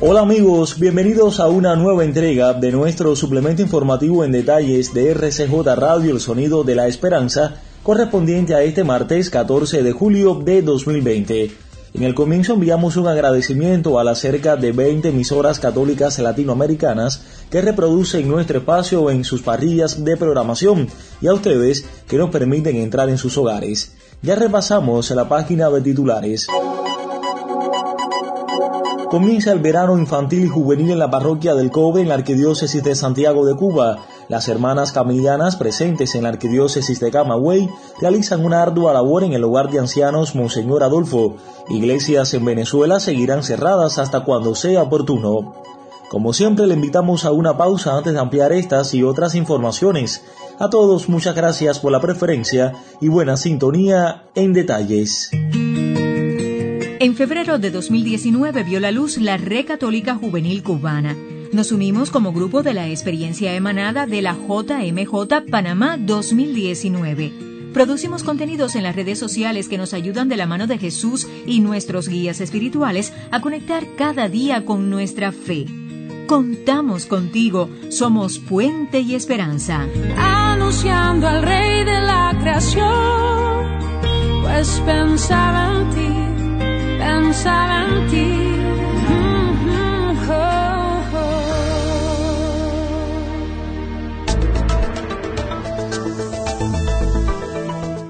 Hola amigos, bienvenidos a una nueva entrega de nuestro suplemento informativo en detalles de RCJ Radio El Sonido de la Esperanza, correspondiente a este martes 14 de julio de 2020. En el comienzo enviamos un agradecimiento a las cerca de 20 emisoras católicas latinoamericanas que reproducen nuestro espacio en sus parrillas de programación y a ustedes que nos permiten entrar en sus hogares. Ya repasamos la página de titulares. Comienza el verano infantil y juvenil en la parroquia del Cobre en la Arquidiócesis de Santiago de Cuba. Las hermanas camilianas presentes en la Arquidiócesis de Camagüey realizan una ardua labor en el hogar de ancianos Monseñor Adolfo. Iglesias en Venezuela seguirán cerradas hasta cuando sea oportuno. Como siempre le invitamos a una pausa antes de ampliar estas y otras informaciones. A todos muchas gracias por la preferencia y buena sintonía en detalles. En febrero de 2019 vio la luz la Red Católica Juvenil Cubana. Nos unimos como grupo de la experiencia emanada de la JMJ Panamá 2019. Producimos contenidos en las redes sociales que nos ayudan de la mano de Jesús y nuestros guías espirituales a conectar cada día con nuestra fe. Contamos contigo, somos puente y esperanza. Anunciando al Rey de la creación, pues pensaba en ti pensaba en ti.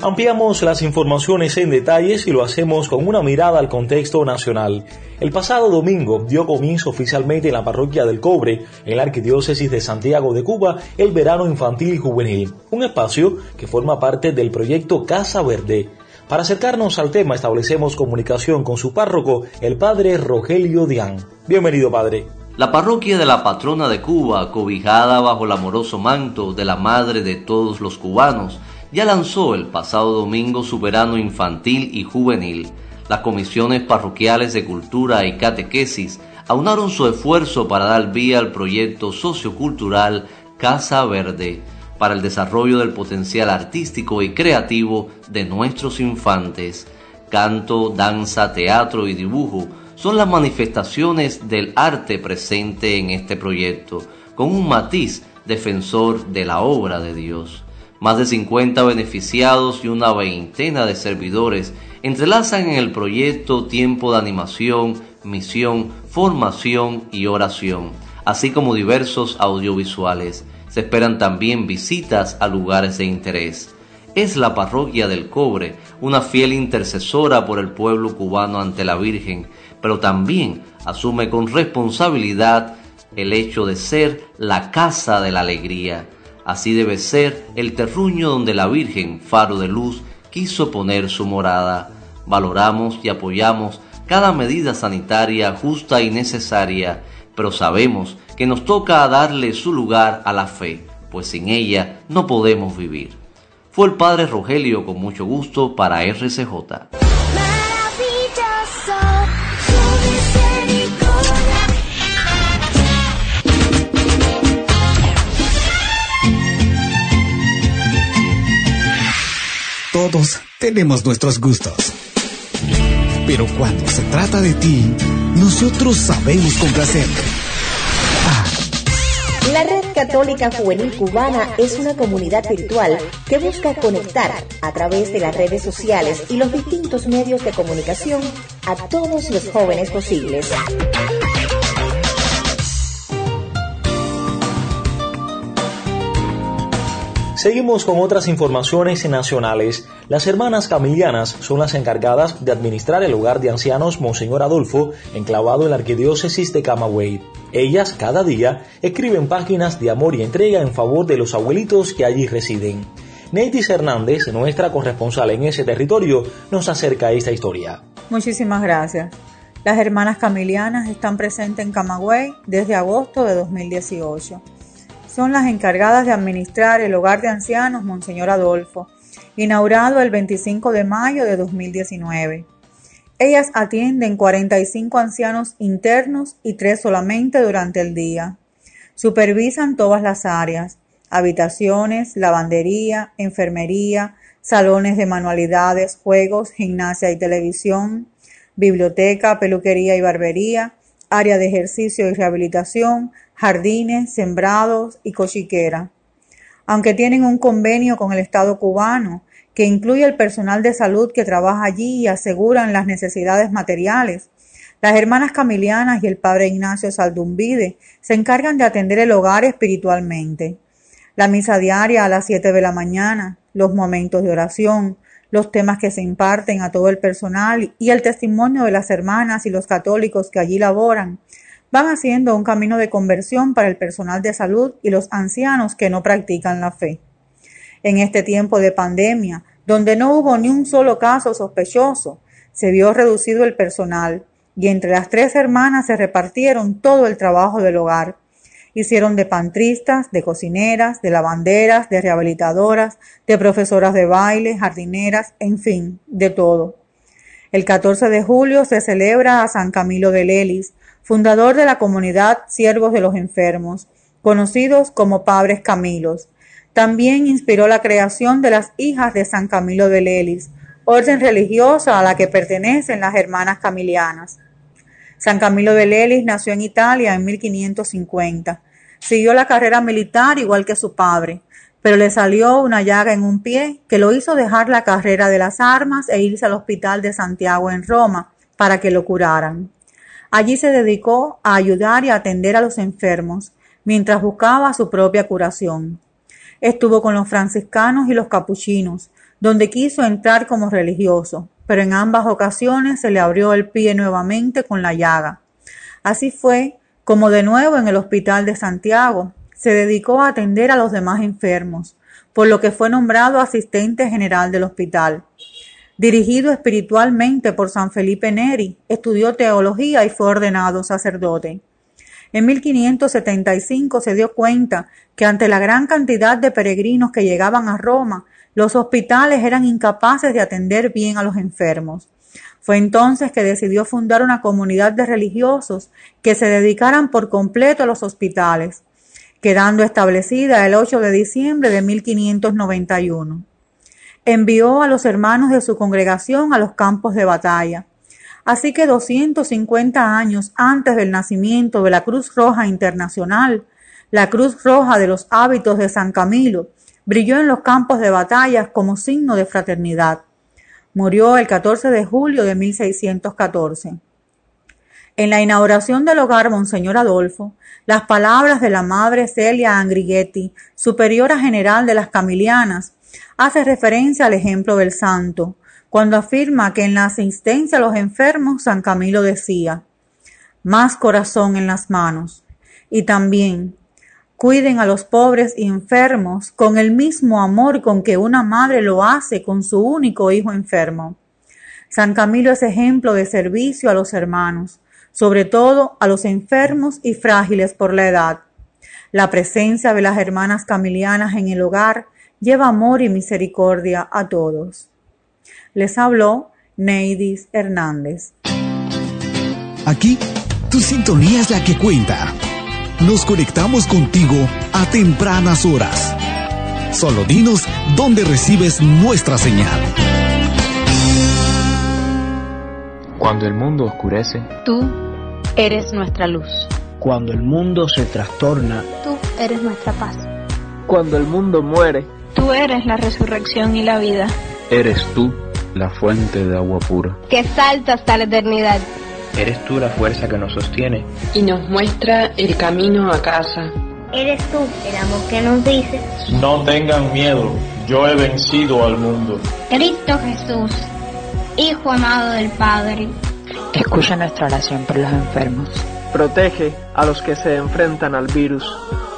Ampliamos las informaciones en detalles y lo hacemos con una mirada al contexto nacional. El pasado domingo dio comienzo oficialmente en la parroquia del Cobre, en la Arquidiócesis de Santiago de Cuba, el verano infantil y juvenil, un espacio que forma parte del proyecto Casa Verde, para acercarnos al tema establecemos comunicación con su párroco, el padre Rogelio Dián. Bienvenido, padre. La parroquia de la patrona de Cuba, cobijada bajo el amoroso manto de la madre de todos los cubanos, ya lanzó el pasado domingo su verano infantil y juvenil. Las comisiones parroquiales de cultura y catequesis aunaron su esfuerzo para dar vía al proyecto sociocultural Casa Verde para el desarrollo del potencial artístico y creativo de nuestros infantes. Canto, danza, teatro y dibujo son las manifestaciones del arte presente en este proyecto, con un matiz defensor de la obra de Dios. Más de 50 beneficiados y una veintena de servidores entrelazan en el proyecto tiempo de animación, misión, formación y oración, así como diversos audiovisuales. Esperan también visitas a lugares de interés. Es la parroquia del Cobre, una fiel intercesora por el pueblo cubano ante la Virgen, pero también asume con responsabilidad el hecho de ser la casa de la alegría. Así debe ser el terruño donde la Virgen, faro de luz, quiso poner su morada. Valoramos y apoyamos cada medida sanitaria justa y necesaria, pero sabemos que nos toca darle su lugar a la fe, pues sin ella no podemos vivir. Fue el padre Rogelio con mucho gusto para RCJ. Todos tenemos nuestros gustos. Pero cuando se trata de ti, nosotros sabemos complacerte. La Red Católica Juvenil Cubana es una comunidad virtual que busca conectar a través de las redes sociales y los distintos medios de comunicación a todos los jóvenes posibles. Seguimos con otras informaciones nacionales. Las hermanas camilianas son las encargadas de administrar el hogar de ancianos Monseñor Adolfo, enclavado en la arquidiócesis de Camagüey. Ellas cada día escriben páginas de amor y entrega en favor de los abuelitos que allí residen. Neitis Hernández, nuestra corresponsal en ese territorio, nos acerca a esta historia. Muchísimas gracias. Las hermanas camilianas están presentes en Camagüey desde agosto de 2018. Son las encargadas de administrar el hogar de ancianos Monseñor Adolfo, inaugurado el 25 de mayo de 2019. Ellas atienden 45 ancianos internos y tres solamente durante el día. Supervisan todas las áreas, habitaciones, lavandería, enfermería, salones de manualidades, juegos, gimnasia y televisión, biblioteca, peluquería y barbería, área de ejercicio y rehabilitación, jardines, sembrados y cochiquera. Aunque tienen un convenio con el Estado cubano que incluye el personal de salud que trabaja allí y aseguran las necesidades materiales, las hermanas Camilianas y el padre Ignacio Saldumbide se encargan de atender el hogar espiritualmente. La misa diaria a las siete de la mañana, los momentos de oración, los temas que se imparten a todo el personal y el testimonio de las hermanas y los católicos que allí laboran, van haciendo un camino de conversión para el personal de salud y los ancianos que no practican la fe. En este tiempo de pandemia, donde no hubo ni un solo caso sospechoso, se vio reducido el personal y entre las tres hermanas se repartieron todo el trabajo del hogar. Hicieron de pantristas, de cocineras, de lavanderas, de rehabilitadoras, de profesoras de baile, jardineras, en fin, de todo. El 14 de julio se celebra a San Camilo de Lelis, fundador de la comunidad Siervos de los Enfermos, conocidos como Padres Camilos. También inspiró la creación de las hijas de San Camilo de Lelis, orden religiosa a la que pertenecen las hermanas camilianas. San Camilo de Lelis nació en Italia en 1550. Siguió la carrera militar igual que su padre, pero le salió una llaga en un pie que lo hizo dejar la carrera de las armas e irse al hospital de Santiago en Roma para que lo curaran. Allí se dedicó a ayudar y a atender a los enfermos, mientras buscaba su propia curación. Estuvo con los franciscanos y los capuchinos, donde quiso entrar como religioso, pero en ambas ocasiones se le abrió el pie nuevamente con la llaga. Así fue como de nuevo en el hospital de Santiago se dedicó a atender a los demás enfermos, por lo que fue nombrado asistente general del hospital. Dirigido espiritualmente por San Felipe Neri, estudió teología y fue ordenado sacerdote. En 1575 se dio cuenta que ante la gran cantidad de peregrinos que llegaban a Roma, los hospitales eran incapaces de atender bien a los enfermos. Fue entonces que decidió fundar una comunidad de religiosos que se dedicaran por completo a los hospitales, quedando establecida el 8 de diciembre de 1591 envió a los hermanos de su congregación a los campos de batalla. Así que 250 años antes del nacimiento de la Cruz Roja Internacional, la Cruz Roja de los hábitos de San Camilo brilló en los campos de batalla como signo de fraternidad. Murió el 14 de julio de 1614. En la inauguración del hogar Monseñor Adolfo, las palabras de la Madre Celia Angrighetti, superiora general de las Camilianas, hace referencia al ejemplo del santo, cuando afirma que en la asistencia a los enfermos San Camilo decía, más corazón en las manos, y también cuiden a los pobres y enfermos con el mismo amor con que una madre lo hace con su único hijo enfermo. San Camilo es ejemplo de servicio a los hermanos, sobre todo a los enfermos y frágiles por la edad. La presencia de las hermanas camilianas en el hogar lleva amor y misericordia a todos. Les habló Neidis Hernández. Aquí, tu sintonía es la que cuenta. Nos conectamos contigo a tempranas horas. Solo dinos dónde recibes nuestra señal. Cuando el mundo oscurece, tú eres nuestra luz. Cuando el mundo se trastorna, tú eres nuestra paz. Cuando el mundo muere, Tú eres la resurrección y la vida. Eres tú la fuente de agua pura. Que salta hasta la eternidad. Eres tú la fuerza que nos sostiene. Y nos muestra el camino a casa. Eres tú el amor que nos dice. No tengan miedo, yo he vencido al mundo. Cristo Jesús, Hijo amado del Padre. Escucha nuestra oración por los enfermos. Protege a los que se enfrentan al virus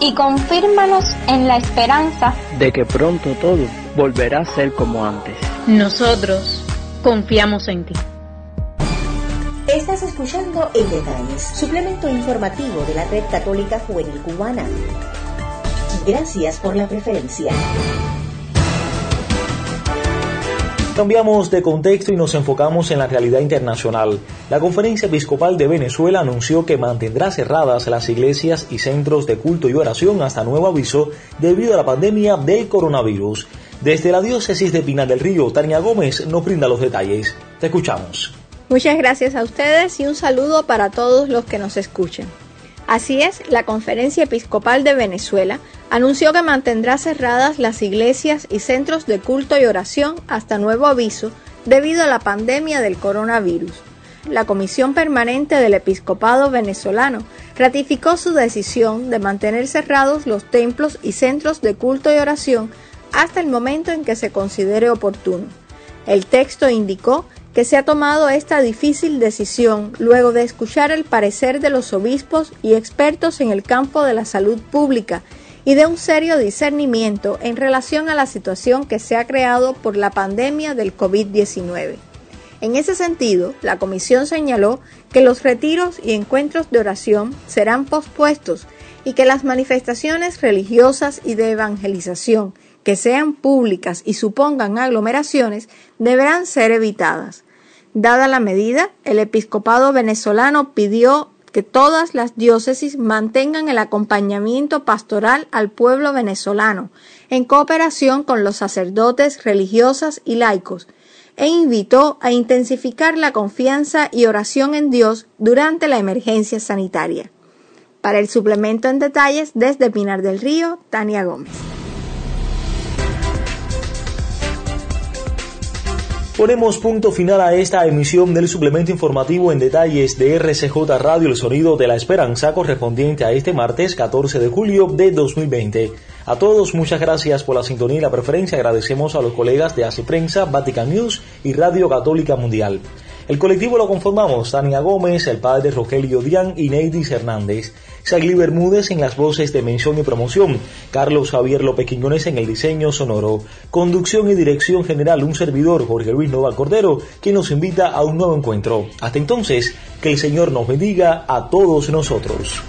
y confírmanos en la esperanza de que pronto todo volverá a ser como antes. Nosotros confiamos en ti. Estás escuchando En Detalles, suplemento informativo de la Red Católica Juvenil Cubana. Gracias por la preferencia. Cambiamos de contexto y nos enfocamos en la realidad internacional. La Conferencia Episcopal de Venezuela anunció que mantendrá cerradas las iglesias y centros de culto y oración hasta nuevo aviso debido a la pandemia del coronavirus. Desde la diócesis de Pinar del Río, Tania Gómez nos brinda los detalles. Te escuchamos. Muchas gracias a ustedes y un saludo para todos los que nos escuchen. Así es, la Conferencia Episcopal de Venezuela anunció que mantendrá cerradas las iglesias y centros de culto y oración hasta nuevo aviso debido a la pandemia del coronavirus. La Comisión Permanente del Episcopado venezolano ratificó su decisión de mantener cerrados los templos y centros de culto y oración hasta el momento en que se considere oportuno. El texto indicó que se ha tomado esta difícil decisión luego de escuchar el parecer de los obispos y expertos en el campo de la salud pública y de un serio discernimiento en relación a la situación que se ha creado por la pandemia del COVID-19. En ese sentido, la comisión señaló que los retiros y encuentros de oración serán pospuestos y que las manifestaciones religiosas y de evangelización que sean públicas y supongan aglomeraciones deberán ser evitadas. Dada la medida, el episcopado venezolano pidió que todas las diócesis mantengan el acompañamiento pastoral al pueblo venezolano, en cooperación con los sacerdotes, religiosas y laicos, e invitó a intensificar la confianza y oración en Dios durante la emergencia sanitaria. Para el suplemento en detalles desde Pinar del Río, Tania Gómez. Ponemos punto final a esta emisión del suplemento informativo en detalles de RCJ Radio El Sonido de la Esperanza correspondiente a este martes 14 de julio de 2020. A todos muchas gracias por la sintonía y la preferencia. Agradecemos a los colegas de Hace Prensa, Vatican News y Radio Católica Mundial. El colectivo lo conformamos Tania Gómez, el padre Rogelio Dián y Neidis Hernández. Sagli Bermúdez en las voces de mención y promoción, Carlos Javier López Quiñones en el diseño sonoro, conducción y dirección general un servidor Jorge Luis Nova Cordero, quien nos invita a un nuevo encuentro. Hasta entonces, que el Señor nos bendiga a todos nosotros.